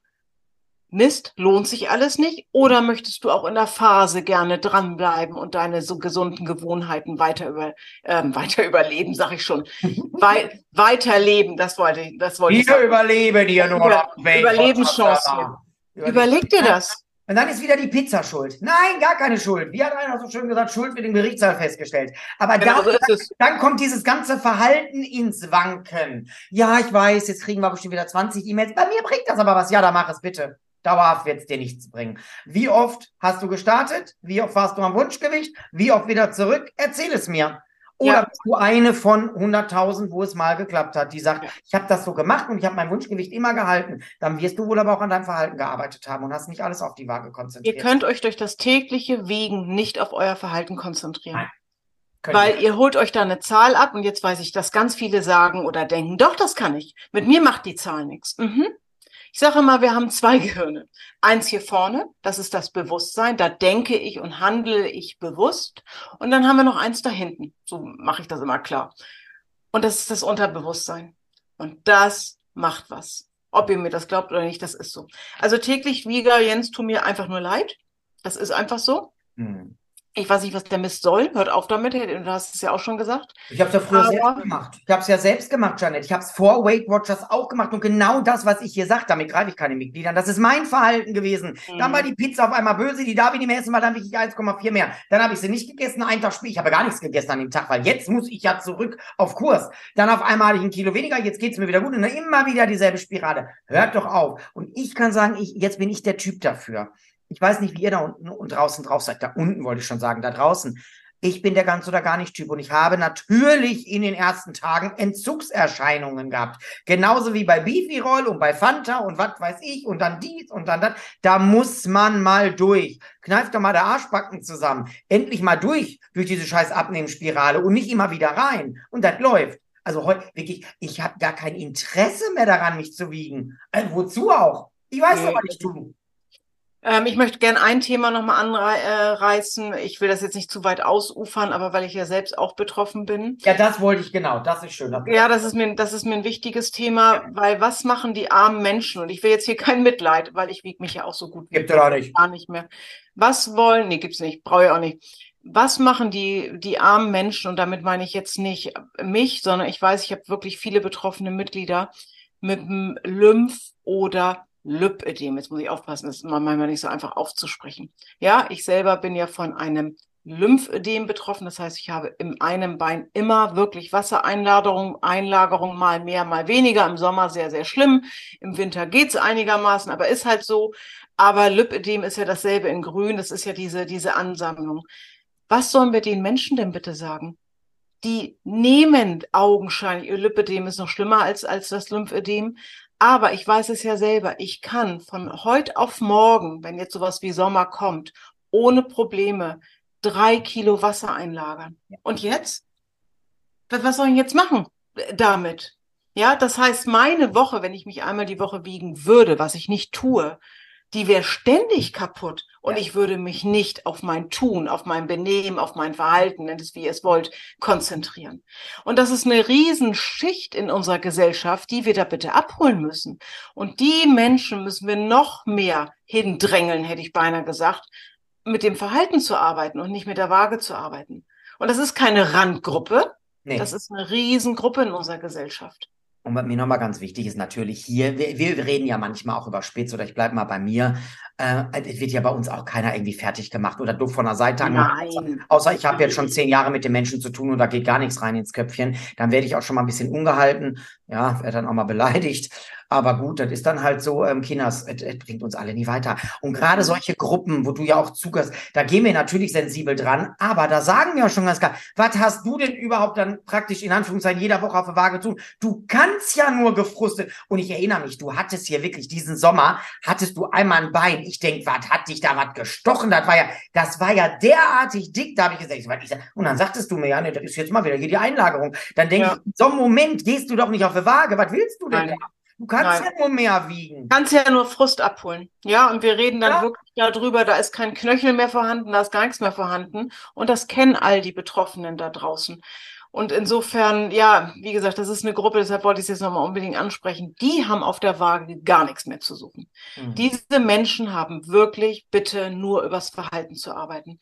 Mist, lohnt sich alles nicht? Oder möchtest du auch in der Phase gerne dranbleiben und deine so gesunden Gewohnheiten weiter über ähm, weiter überleben, sag ich schon. Wei weiterleben, das wollte ich, das wollte ich. Sagen. überleben dir nur über, Überlebenschancen. Überleg dir das. Und dann ist wieder die Pizza schuld. Nein, gar keine Schuld. Wie hat einer so schön gesagt, Schuld wird im Gerichtssaal festgestellt. Aber genau dann, so dann, kommt dieses ganze Verhalten ins Wanken. Ja, ich weiß, jetzt kriegen wir bestimmt wieder 20 E-Mails. Bei mir bringt das aber was. Ja, dann mach es bitte. Dauerhaft wird es dir nichts bringen. Wie oft hast du gestartet? Wie oft warst du am Wunschgewicht? Wie oft wieder zurück? Erzähl es mir. Oder ja. bist du eine von 100.000, wo es mal geklappt hat, die sagt, ja. ich habe das so gemacht und ich habe mein Wunschgewicht immer gehalten. Dann wirst du wohl aber auch an deinem Verhalten gearbeitet haben und hast nicht alles auf die Waage konzentriert. Ihr könnt euch durch das tägliche Wegen nicht auf euer Verhalten konzentrieren. Nein. Weil ihr holt euch da eine Zahl ab und jetzt weiß ich, dass ganz viele sagen oder denken, doch, das kann ich. Mit mir macht die Zahl nichts. Mhm. Ich sage immer, wir haben zwei Gehirne. Eins hier vorne, das ist das Bewusstsein, da denke ich und handle ich bewusst. Und dann haben wir noch eins da hinten. So mache ich das immer klar. Und das ist das Unterbewusstsein. Und das macht was. Ob ihr mir das glaubt oder nicht, das ist so. Also täglich Wieger, Jens, tu mir einfach nur leid. Das ist einfach so. Mhm. Ich weiß nicht, was der Mist soll. Hört auf damit. Du hast es ja auch schon gesagt. Ich habe es ja früher Aber selbst gemacht. Ich habe es ja selbst gemacht, Janet. Ich habe es vor Weight Watchers auch gemacht. Und genau das, was ich hier sage, damit greife ich keine Mitglieder an. Das ist mein Verhalten gewesen. Mhm. Dann war die Pizza auf einmal böse, die David im essen war dann wirklich 1,4 mehr. Dann habe ich sie nicht gegessen, einen Tag später. Ich habe gar nichts gegessen an dem Tag, weil jetzt muss ich ja zurück auf Kurs. Dann auf einmal hatte ich ein Kilo weniger, jetzt geht es mir wieder gut. Und dann immer wieder dieselbe Spirale. Hört doch auf. Und ich kann sagen, ich, jetzt bin ich der Typ dafür. Ich weiß nicht, wie ihr da unten und draußen drauf seid. Da unten wollte ich schon sagen, da draußen. Ich bin der ganz oder gar nicht Typ und ich habe natürlich in den ersten Tagen Entzugserscheinungen gehabt. Genauso wie bei Beefy Roll und bei Fanta und was weiß ich und dann dies und dann das. Da muss man mal durch. Kneift doch mal der Arschbacken zusammen. Endlich mal durch, durch diese scheiß Abnehmensspirale und nicht immer wieder rein. Und das läuft. Also heute wirklich, ich habe gar kein Interesse mehr daran, mich zu wiegen. Also wozu auch? Ich weiß nee. was ich tue. Ähm, ich möchte gerne ein Thema nochmal anreißen. Ich will das jetzt nicht zu weit ausufern, aber weil ich ja selbst auch betroffen bin. Ja, das wollte ich genau. Das ist schön. ja, das ist mir, das ist mir ein wichtiges Thema, ja. weil was machen die armen Menschen? Und ich will jetzt hier kein Mitleid, weil ich wiege mich ja auch so gut. Gibt es auch nicht. Gar nicht mehr. Was wollen, nee, gibt's nicht, brauche ich auch nicht. Was machen die, die armen Menschen? Und damit meine ich jetzt nicht mich, sondern ich weiß, ich habe wirklich viele betroffene Mitglieder mit einem Lymph- oder Lymphödem. Jetzt muss ich aufpassen, das ist manchmal nicht so einfach aufzusprechen. Ja, ich selber bin ja von einem Lymphödem betroffen. Das heißt, ich habe in einem Bein immer wirklich Wassereinlagerung, Einlagerung mal mehr, mal weniger. Im Sommer sehr, sehr schlimm. Im Winter geht's einigermaßen, aber ist halt so. Aber Lymphödem ist ja dasselbe in Grün. Das ist ja diese, diese Ansammlung. Was sollen wir den Menschen denn bitte sagen? Die nehmen augenscheinlich, ihr Lymphödem ist noch schlimmer als, als das Lymphödem, aber ich weiß es ja selber, ich kann von heute auf morgen, wenn jetzt sowas wie Sommer kommt, ohne Probleme drei Kilo Wasser einlagern. Und jetzt? Was soll ich jetzt machen damit? Ja, das heißt, meine Woche, wenn ich mich einmal die Woche wiegen würde, was ich nicht tue, die wäre ständig kaputt und ja. ich würde mich nicht auf mein Tun, auf mein Benehmen, auf mein Verhalten, nennt es wie ihr es wollt, konzentrieren. Und das ist eine Riesenschicht in unserer Gesellschaft, die wir da bitte abholen müssen. Und die Menschen müssen wir noch mehr hindrängeln, hätte ich beinahe gesagt, mit dem Verhalten zu arbeiten und nicht mit der Waage zu arbeiten. Und das ist keine Randgruppe, nee. das ist eine Riesengruppe in unserer Gesellschaft. Und was mir nochmal ganz wichtig ist, natürlich hier, wir, wir reden ja manchmal auch über Spitz oder ich bleibe mal bei mir. Äh, es wird ja bei uns auch keiner irgendwie fertig gemacht oder doof von der Seite Nein. Außer ich habe jetzt schon zehn Jahre mit den Menschen zu tun und da geht gar nichts rein ins Köpfchen. Dann werde ich auch schon mal ein bisschen ungehalten. Ja, werde dann auch mal beleidigt. Aber gut, das ist dann halt so, ähm, Kinders, es, es bringt uns alle nie weiter. Und gerade mhm. solche Gruppen, wo du ja auch zugehörst, da gehen wir natürlich sensibel dran, aber da sagen wir auch schon ganz klar, was hast du denn überhaupt dann praktisch in Anführungszeichen jeder Woche auf der Waage tun? Du kannst ja nur gefrustet. Und ich erinnere mich, du hattest hier wirklich diesen Sommer, hattest du einmal ein Bein. Ich denk, was hat dich da was gestochen? Das war ja, das war ja derartig dick. Da habe ich gesagt, was ich und dann sagtest du mir, ja, ne, das ist jetzt mal wieder hier die Einlagerung. Dann denke ja. ich, so einem Moment gehst du doch nicht auf die Waage. Was willst du denn Nein. da? Du kannst Nein. ja nur mehr wiegen. Kannst ja nur Frust abholen. Ja, und wir reden dann ja. wirklich darüber, da ist kein Knöchel mehr vorhanden, da ist gar nichts mehr vorhanden. Und das kennen all die Betroffenen da draußen. Und insofern, ja, wie gesagt, das ist eine Gruppe, deshalb wollte ich es jetzt nochmal unbedingt ansprechen. Die haben auf der Waage gar nichts mehr zu suchen. Mhm. Diese Menschen haben wirklich bitte nur übers Verhalten zu arbeiten.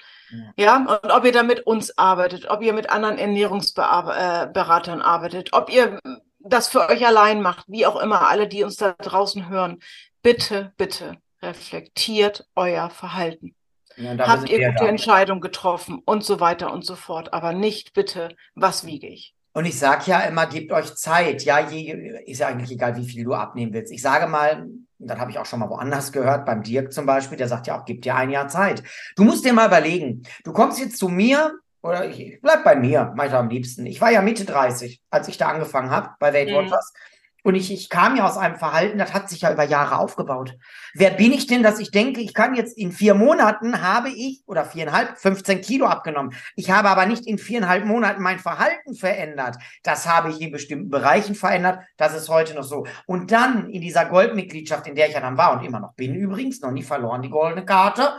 Ja. ja, und ob ihr da mit uns arbeitet, ob ihr mit anderen Ernährungsberatern äh, arbeitet, ob ihr das für euch allein macht, wie auch immer, alle, die uns da draußen hören, bitte, bitte reflektiert euer Verhalten. Ja, Habt ihr gute da. Entscheidungen getroffen und so weiter und so fort, aber nicht bitte, was wiege ich? Und ich sage ja immer, gebt euch Zeit. Ja, je, ist ja eigentlich egal, wie viel du abnehmen willst. Ich sage mal, das habe ich auch schon mal woanders gehört, beim Dirk zum Beispiel, der sagt ja auch, gib dir ein Jahr Zeit. Du musst dir mal überlegen, du kommst jetzt zu mir oder ich bleib bei mir, meinte am liebsten. Ich war ja Mitte 30, als ich da angefangen habe bei Weight Watchers. Mhm. Und ich, ich kam ja aus einem Verhalten, das hat sich ja über Jahre aufgebaut. Wer bin ich denn, dass ich denke, ich kann jetzt in vier Monaten habe ich, oder viereinhalb, 15 Kilo abgenommen. Ich habe aber nicht in viereinhalb Monaten mein Verhalten verändert. Das habe ich in bestimmten Bereichen verändert. Das ist heute noch so. Und dann in dieser Goldmitgliedschaft, in der ich ja dann war und immer noch bin übrigens, noch nie verloren, die goldene Karte,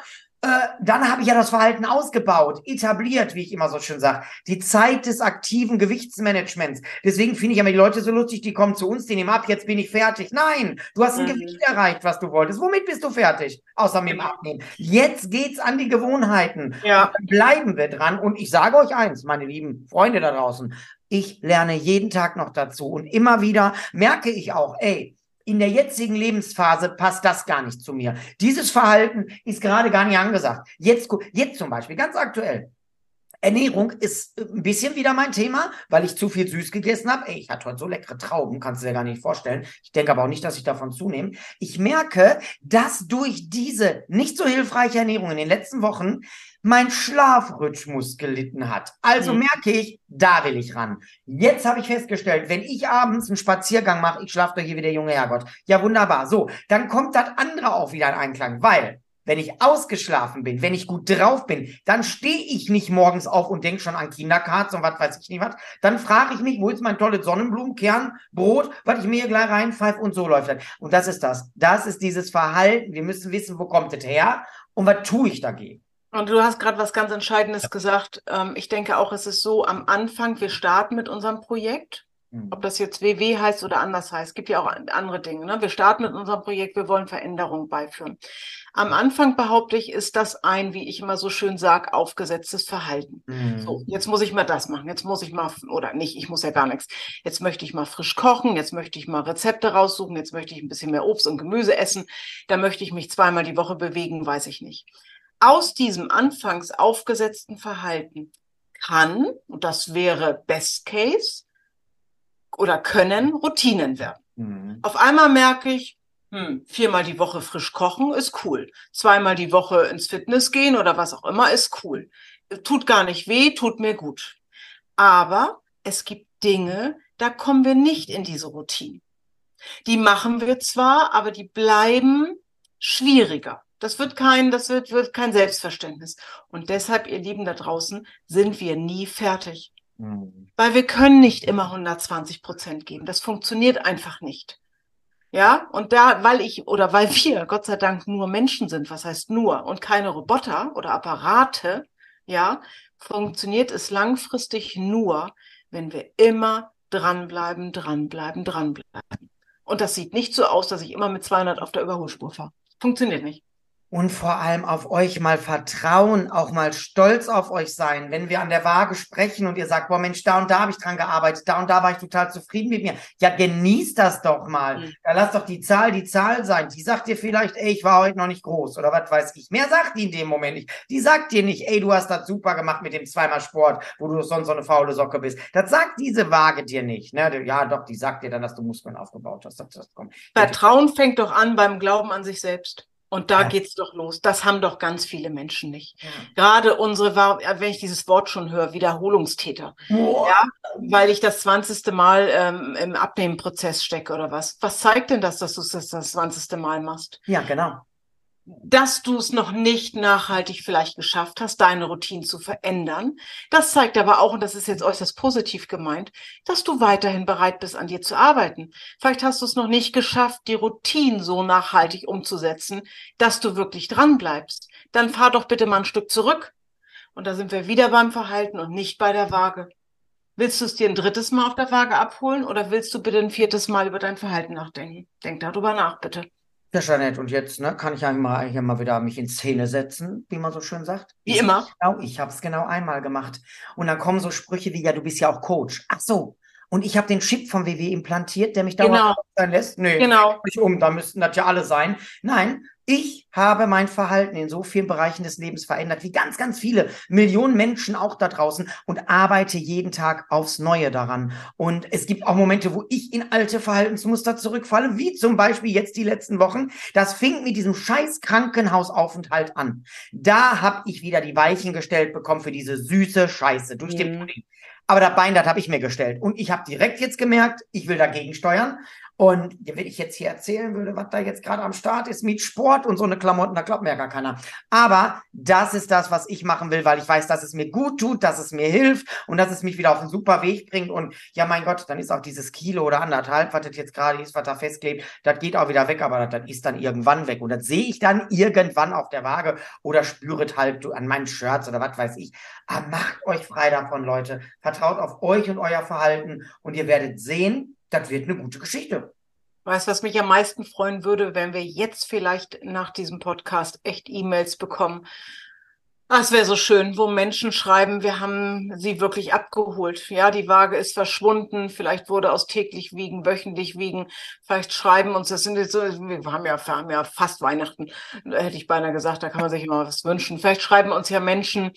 dann habe ich ja das Verhalten ausgebaut, etabliert, wie ich immer so schön sage. Die Zeit des aktiven Gewichtsmanagements. Deswegen finde ich immer die Leute so lustig, die kommen zu uns, die nehmen ab, jetzt bin ich fertig. Nein, du hast ein mhm. Gewicht erreicht, was du wolltest. Womit bist du fertig? Außer mit dem genau. Abnehmen. Jetzt geht's an die Gewohnheiten. Ja. bleiben wir dran. Und ich sage euch eins, meine lieben Freunde da draußen, ich lerne jeden Tag noch dazu. Und immer wieder merke ich auch, ey, in der jetzigen Lebensphase passt das gar nicht zu mir. Dieses Verhalten ist gerade gar nicht angesagt. Jetzt, jetzt zum Beispiel, ganz aktuell. Ernährung ist ein bisschen wieder mein Thema, weil ich zu viel süß gegessen habe. Ey, ich hatte heute so leckere Trauben, kannst du dir gar nicht vorstellen. Ich denke aber auch nicht, dass ich davon zunehme. Ich merke, dass durch diese nicht so hilfreiche Ernährung in den letzten Wochen mein Schlafrhythmus gelitten hat. Also mhm. merke ich, da will ich ran. Jetzt habe ich festgestellt, wenn ich abends einen Spaziergang mache, ich schlafe doch hier wie der junge Herrgott. Ja, wunderbar. So, dann kommt das andere auch wieder in Einklang, weil wenn ich ausgeschlafen bin, wenn ich gut drauf bin, dann stehe ich nicht morgens auf und denke schon an Kinderkarts und was weiß ich nicht was. Dann frage ich mich, wo ist mein tolles Sonnenblumenkern, Brot, was ich mir hier gleich reinpfeife und so läuft das. Und das ist das. Das ist dieses Verhalten. Wir müssen wissen, wo kommt es her und was tue ich dagegen. Und du hast gerade was ganz Entscheidendes gesagt. Ähm, ich denke auch, es ist so, am Anfang, wir starten mit unserem Projekt. Mhm. Ob das jetzt WW heißt oder anders heißt, gibt ja auch andere Dinge. Ne? Wir starten mit unserem Projekt, wir wollen Veränderungen beiführen. Am Anfang behaupte ich, ist das ein, wie ich immer so schön sage, aufgesetztes Verhalten. Mhm. So, jetzt muss ich mal das machen, jetzt muss ich mal, oder nicht, ich muss ja gar nichts. Jetzt möchte ich mal frisch kochen, jetzt möchte ich mal Rezepte raussuchen, jetzt möchte ich ein bisschen mehr Obst und Gemüse essen, da möchte ich mich zweimal die Woche bewegen, weiß ich nicht aus diesem anfangs aufgesetzten Verhalten kann, und das wäre Best Case, oder können Routinen werden. Mhm. Auf einmal merke ich, hm, viermal die Woche frisch kochen ist cool. Zweimal die Woche ins Fitness gehen oder was auch immer ist cool. Tut gar nicht weh, tut mir gut. Aber es gibt Dinge, da kommen wir nicht in diese Routine. Die machen wir zwar, aber die bleiben schwieriger. Das wird kein, das wird, wird kein Selbstverständnis. Und deshalb, ihr Lieben da draußen, sind wir nie fertig. Mhm. Weil wir können nicht immer 120 Prozent geben. Das funktioniert einfach nicht. Ja, und da, weil ich oder weil wir, Gott sei Dank, nur Menschen sind, was heißt nur, und keine Roboter oder Apparate, ja, funktioniert es langfristig nur, wenn wir immer dranbleiben, dranbleiben, dranbleiben. Und das sieht nicht so aus, dass ich immer mit 200 auf der Überholspur fahre. Funktioniert nicht und vor allem auf euch mal vertrauen, auch mal stolz auf euch sein. Wenn wir an der Waage sprechen und ihr sagt, boah Mensch, da und da habe ich dran gearbeitet, da und da war ich total zufrieden mit mir. Ja, genießt das doch mal. Mhm. Da lasst doch die Zahl die Zahl sein. Die sagt dir vielleicht, ey, ich war heute noch nicht groß oder was weiß ich. Mehr sagt die in dem Moment nicht. Die sagt dir nicht, ey, du hast das super gemacht mit dem zweimal Sport, wo du sonst so eine faule Socke bist. Das sagt diese Waage dir nicht. Ne? Ja, doch, die sagt dir dann, dass du Muskeln aufgebaut hast. Das, das kommt. Vertrauen fängt doch an beim Glauben an sich selbst. Und da ja. geht's doch los. Das haben doch ganz viele Menschen nicht. Ja. Gerade unsere, wenn ich dieses Wort schon höre, Wiederholungstäter. Boah. Ja, weil ich das 20. Mal ähm, im Abnehmenprozess stecke oder was. Was zeigt denn das, dass du das das 20. Mal machst? Ja, genau dass du es noch nicht nachhaltig vielleicht geschafft hast, deine Routinen zu verändern. Das zeigt aber auch, und das ist jetzt äußerst positiv gemeint, dass du weiterhin bereit bist, an dir zu arbeiten. Vielleicht hast du es noch nicht geschafft, die Routinen so nachhaltig umzusetzen, dass du wirklich dran bleibst. Dann fahr doch bitte mal ein Stück zurück. Und da sind wir wieder beim Verhalten und nicht bei der Waage. Willst du es dir ein drittes Mal auf der Waage abholen oder willst du bitte ein viertes Mal über dein Verhalten nachdenken? Denk darüber nach, bitte. Ja, Jeanette, und jetzt ne, kann ich einmal hier mal wieder mich in Szene setzen, wie man so schön sagt. Wie immer. Genau, ich habe es genau einmal gemacht. Und dann kommen so Sprüche wie, ja, du bist ja auch Coach. Ach so. Und ich habe den Chip vom WW implantiert, der mich da genau. sein lässt. Nee, genau. nicht um, da müssten das ja alle sein. Nein, ich habe mein Verhalten in so vielen Bereichen des Lebens verändert, wie ganz, ganz viele Millionen Menschen auch da draußen und arbeite jeden Tag aufs Neue daran. Und es gibt auch Momente, wo ich in alte Verhaltensmuster zurückfalle, wie zum Beispiel jetzt die letzten Wochen. Das fing mit diesem scheiß Krankenhausaufenthalt an. Da habe ich wieder die Weichen gestellt bekommen für diese süße Scheiße durch mhm. den Pudding. Aber das Bein, das habe ich mir gestellt. Und ich habe direkt jetzt gemerkt, ich will dagegen steuern Und wenn ich jetzt hier erzählen würde, was da jetzt gerade am Start ist mit Sport und so eine Klamotten, da glaubt mir ja gar keiner. Aber das ist das, was ich machen will, weil ich weiß, dass es mir gut tut, dass es mir hilft und dass es mich wieder auf einen super Weg bringt. Und ja, mein Gott, dann ist auch dieses Kilo oder anderthalb, was das jetzt gerade ist, was da festklebt, das geht auch wieder weg, aber das ist dann irgendwann weg. Und das sehe ich dann irgendwann auf der Waage oder spüre halt an meinen Shirts oder was weiß ich. Aber macht euch frei davon, Leute. Vertraut auf euch und euer Verhalten und ihr werdet sehen, das wird eine gute Geschichte. Weißt du, was mich am meisten freuen würde, wenn wir jetzt vielleicht nach diesem Podcast echt E-Mails bekommen. Ah, es wäre so schön, wo Menschen schreiben, wir haben sie wirklich abgeholt. Ja, die Waage ist verschwunden. Vielleicht wurde aus täglich wiegen, wöchentlich wiegen. Vielleicht schreiben uns, das sind jetzt so, wir haben ja, wir haben ja fast Weihnachten, hätte ich beinahe gesagt, da kann man sich immer was wünschen. Vielleicht schreiben uns ja Menschen,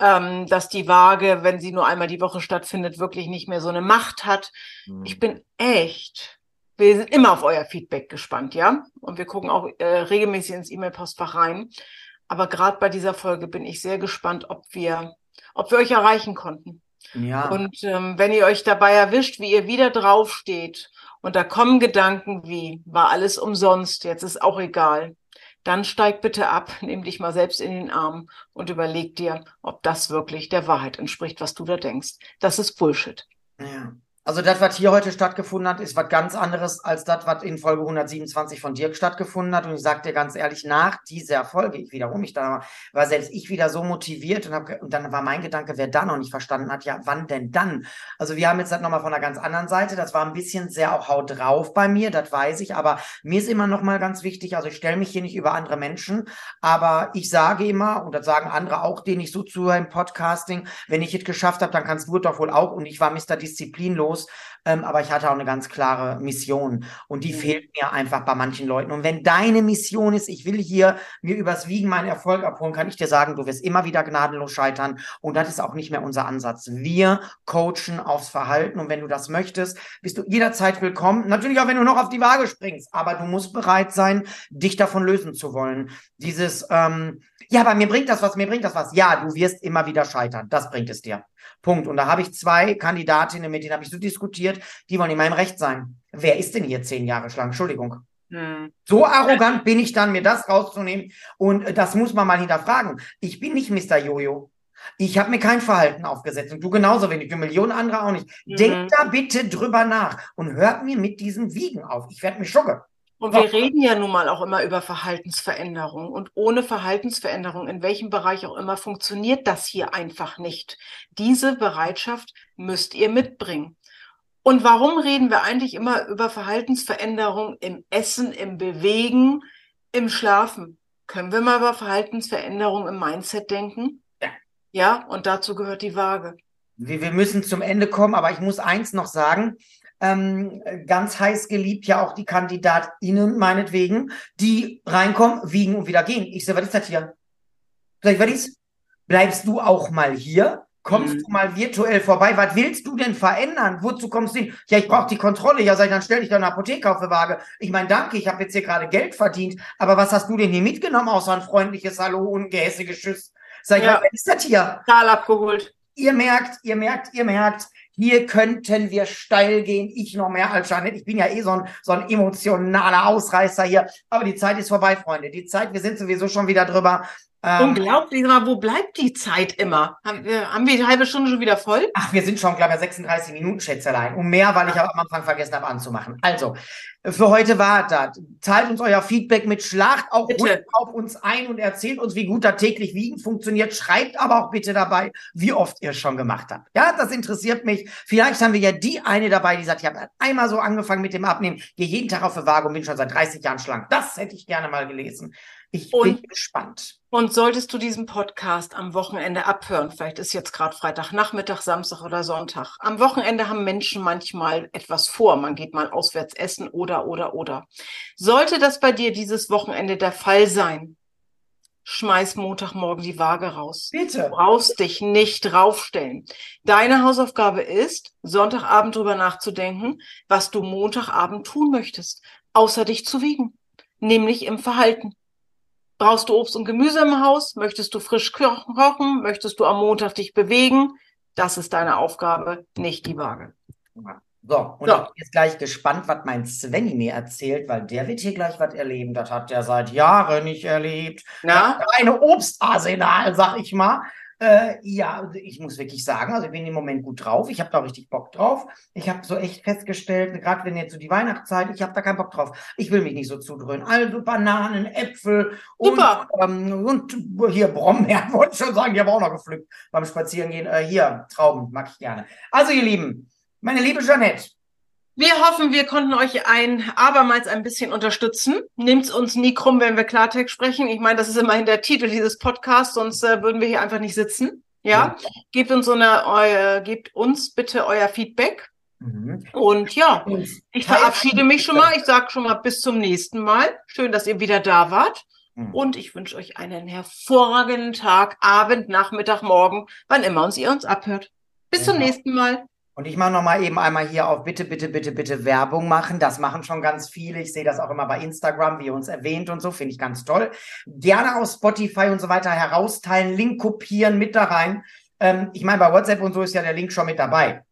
ähm, dass die Waage, wenn sie nur einmal die Woche stattfindet, wirklich nicht mehr so eine Macht hat. Mhm. Ich bin echt, wir sind immer auf euer Feedback gespannt, ja? Und wir gucken auch äh, regelmäßig ins E-Mail-Postfach rein. Aber gerade bei dieser Folge bin ich sehr gespannt, ob wir, ob wir euch erreichen konnten. Ja. Und ähm, wenn ihr euch dabei erwischt, wie ihr wieder draufsteht und da kommen Gedanken wie, war alles umsonst, jetzt ist auch egal dann steig bitte ab, nimm dich mal selbst in den Arm und überleg dir, ob das wirklich der Wahrheit entspricht, was du da denkst. Das ist Bullshit. Ja. Also das, was hier heute stattgefunden hat, ist was ganz anderes als das, was in Folge 127 von Dirk stattgefunden hat. Und ich sage dir ganz ehrlich, nach dieser Folge, ich wiederhole mich da, war selbst ich wieder so motiviert und, hab, und dann war mein Gedanke, wer da noch nicht verstanden hat, ja, wann denn dann? Also wir haben jetzt das nochmal von einer ganz anderen Seite. Das war ein bisschen sehr auch haut drauf bei mir, das weiß ich. Aber mir ist immer nochmal ganz wichtig, also ich stelle mich hier nicht über andere Menschen, aber ich sage immer, und das sagen andere auch, denen ich so zuhöre im Podcasting, wenn ich es geschafft habe, dann kannst du es doch wohl auch. Und ich war Mr. Disziplinlos los. Ähm, aber ich hatte auch eine ganz klare Mission und die mhm. fehlt mir einfach bei manchen Leuten. Und wenn deine Mission ist, ich will hier mir übers Wiegen meinen Erfolg abholen, kann ich dir sagen, du wirst immer wieder gnadenlos scheitern und das ist auch nicht mehr unser Ansatz. Wir coachen aufs Verhalten und wenn du das möchtest, bist du jederzeit willkommen. Natürlich auch, wenn du noch auf die Waage springst, aber du musst bereit sein, dich davon lösen zu wollen. Dieses, ähm, ja, aber mir bringt das was, mir bringt das was. Ja, du wirst immer wieder scheitern. Das bringt es dir. Punkt. Und da habe ich zwei Kandidatinnen, mit denen habe ich so diskutiert, die wollen in meinem Recht sein. Wer ist denn hier zehn Jahre schlank? Entschuldigung. Hm. So arrogant bin ich dann, mir das rauszunehmen. Und äh, das muss man mal hinterfragen. Ich bin nicht Mr. Jojo. Ich habe mir kein Verhalten aufgesetzt und du genauso wenig, du Millionen andere auch nicht. Mhm. Denkt da bitte drüber nach und hört mir mit diesem Wiegen auf. Ich werde mich schocke. Und wir reden ja nun mal auch immer über Verhaltensveränderung. Und ohne Verhaltensveränderung, in welchem Bereich auch immer, funktioniert das hier einfach nicht. Diese Bereitschaft müsst ihr mitbringen. Und warum reden wir eigentlich immer über Verhaltensveränderung im Essen, im Bewegen, im Schlafen? Können wir mal über Verhaltensveränderung im Mindset denken? Ja. Ja, und dazu gehört die Waage. Wir, müssen zum Ende kommen, aber ich muss eins noch sagen ähm, ganz heiß geliebt ja auch die KandidatInnen meinetwegen, die reinkommen, wiegen und wieder gehen. Ich sage, was ist das hier? Sag ich, was ist? Bleibst du auch mal hier? Kommst mhm. du mal virtuell vorbei? Was willst du denn verändern? Wozu kommst du hin? Ja, ich brauche die Kontrolle. Ja, sag ich, dann stell dich doch eine Apotheke auf die Waage. Ich meine, danke, ich habe jetzt hier gerade Geld verdient. Aber was hast du denn hier mitgenommen, außer ein freundliches Hallo und gehässiges Tschüss? Sag ich, ja. was ist das hier? Total abgeholt. Ihr merkt, ihr merkt, ihr merkt, hier könnten wir steil gehen. Ich noch mehr als Janet. Ich bin ja eh so ein, so ein emotionaler Ausreißer hier. Aber die Zeit ist vorbei, Freunde. Die Zeit, wir sind sowieso schon wieder drüber. Ähm, Unglaublich, aber wo bleibt die Zeit immer? Haben wir, haben wir die halbe Stunde schon wieder voll? Ach, wir sind schon, glaube ich, 36 Minuten, Schätzelein. Und mehr, weil ich auch am Anfang vergessen habe anzumachen. Also, für heute war das. Zahlt uns euer Feedback mit, schlagt auch bitte. auf uns ein und erzählt uns, wie gut da täglich Wiegen funktioniert. Schreibt aber auch bitte dabei, wie oft ihr es schon gemacht habt. Ja, das interessiert mich. Vielleicht haben wir ja die eine dabei, die sagt, ich habe einmal so angefangen mit dem Abnehmen, gehe jeden Tag auf die Waage und bin schon seit 30 Jahren schlank. Das hätte ich gerne mal gelesen. Ich und, bin gespannt. Und solltest du diesen Podcast am Wochenende abhören, vielleicht ist jetzt gerade Freitagnachmittag, Samstag oder Sonntag. Am Wochenende haben Menschen manchmal etwas vor. Man geht mal auswärts essen oder, oder, oder. Sollte das bei dir dieses Wochenende der Fall sein, schmeiß Montagmorgen die Waage raus. Bitte. Du brauchst dich nicht draufstellen. Deine Hausaufgabe ist, Sonntagabend drüber nachzudenken, was du Montagabend tun möchtest, außer dich zu wiegen. Nämlich im Verhalten. Brauchst du Obst und Gemüse im Haus? Möchtest du frisch kochen? Möchtest du am Montag dich bewegen? Das ist deine Aufgabe, nicht die Waage. So, und so. ich bin jetzt gleich gespannt, was mein Svenny mir erzählt, weil der wird hier gleich was erleben. Das hat der seit Jahren nicht erlebt. Na? Eine Obstarsenal, sag ich mal. Äh, ja, also ich muss wirklich sagen, also ich bin im Moment gut drauf. Ich habe da richtig Bock drauf. Ich habe so echt festgestellt, gerade wenn jetzt so die Weihnachtszeit, ich habe da keinen Bock drauf. Ich will mich nicht so zudröhnen. Also Bananen, Äpfel und, ähm, und hier Brombeeren, wollte ich schon sagen, die haben auch noch gepflückt beim Spazierengehen. Äh, hier, Trauben, mag ich gerne. Also ihr Lieben, meine liebe Jeanette, wir hoffen, wir konnten euch ein abermals ein bisschen unterstützen. Nehmt uns nie krumm, wenn wir Klartext sprechen. Ich meine, das ist immerhin der Titel dieses Podcasts, sonst äh, würden wir hier einfach nicht sitzen. Ja, ja. gebt uns so eine, eu, gebt uns bitte euer Feedback. Mhm. Und ja, ich verabschiede mich schon mal. Ich sage schon mal bis zum nächsten Mal. Schön, dass ihr wieder da wart. Mhm. Und ich wünsche euch einen hervorragenden Tag, Abend, Nachmittag, Morgen, wann immer uns ihr uns abhört. Bis ja. zum nächsten Mal. Und ich mache nochmal eben einmal hier auf bitte, bitte, bitte, bitte Werbung machen. Das machen schon ganz viele. Ich sehe das auch immer bei Instagram, wie ihr uns erwähnt und so. Finde ich ganz toll. Gerne auf Spotify und so weiter herausteilen, Link kopieren, mit da rein. Ähm, ich meine, bei WhatsApp und so ist ja der Link schon mit dabei.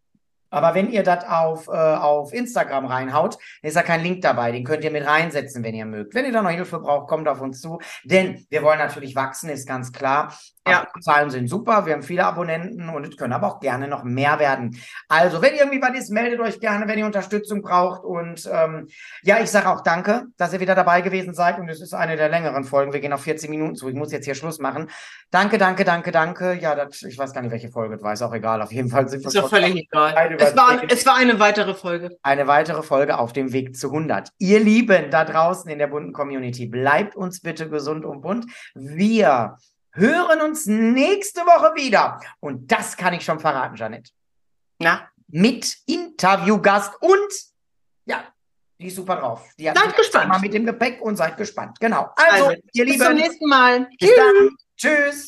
Aber wenn ihr das auf, äh, auf Instagram reinhaut, ist da kein Link dabei. Den könnt ihr mit reinsetzen, wenn ihr mögt. Wenn ihr da noch Hilfe braucht, kommt auf uns zu. Denn wir wollen natürlich wachsen, ist ganz klar. Ja. Zahlen sind super, wir haben viele Abonnenten und es können aber auch gerne noch mehr werden. Also, wenn irgendwie was ist, meldet euch gerne, wenn ihr Unterstützung braucht. Und ähm, ja, ich sage auch danke, dass ihr wieder dabei gewesen seid. Und es ist eine der längeren Folgen. Wir gehen auf 14 Minuten zu. Ich muss jetzt hier Schluss machen. Danke, danke, danke, danke. Ja, das, ich weiß gar nicht, welche Folge es war. Ist auch egal. Auf jeden Fall sind wir Ist doch völlig egal. Es war, es war eine weitere Folge. Eine weitere Folge auf dem Weg zu 100. Ihr Lieben da draußen in der bunten Community, bleibt uns bitte gesund und bunt. Wir hören uns nächste Woche wieder. Und das kann ich schon verraten, Janet. Na? Mit Interviewgast und ja, die ist super drauf. Die seid gespannt. Mal mit dem Gepäck und seid gespannt. Genau. Also, also ihr Lieben. Bis zum nächsten Mal. Bis Tschüss. Dann. Tschüss.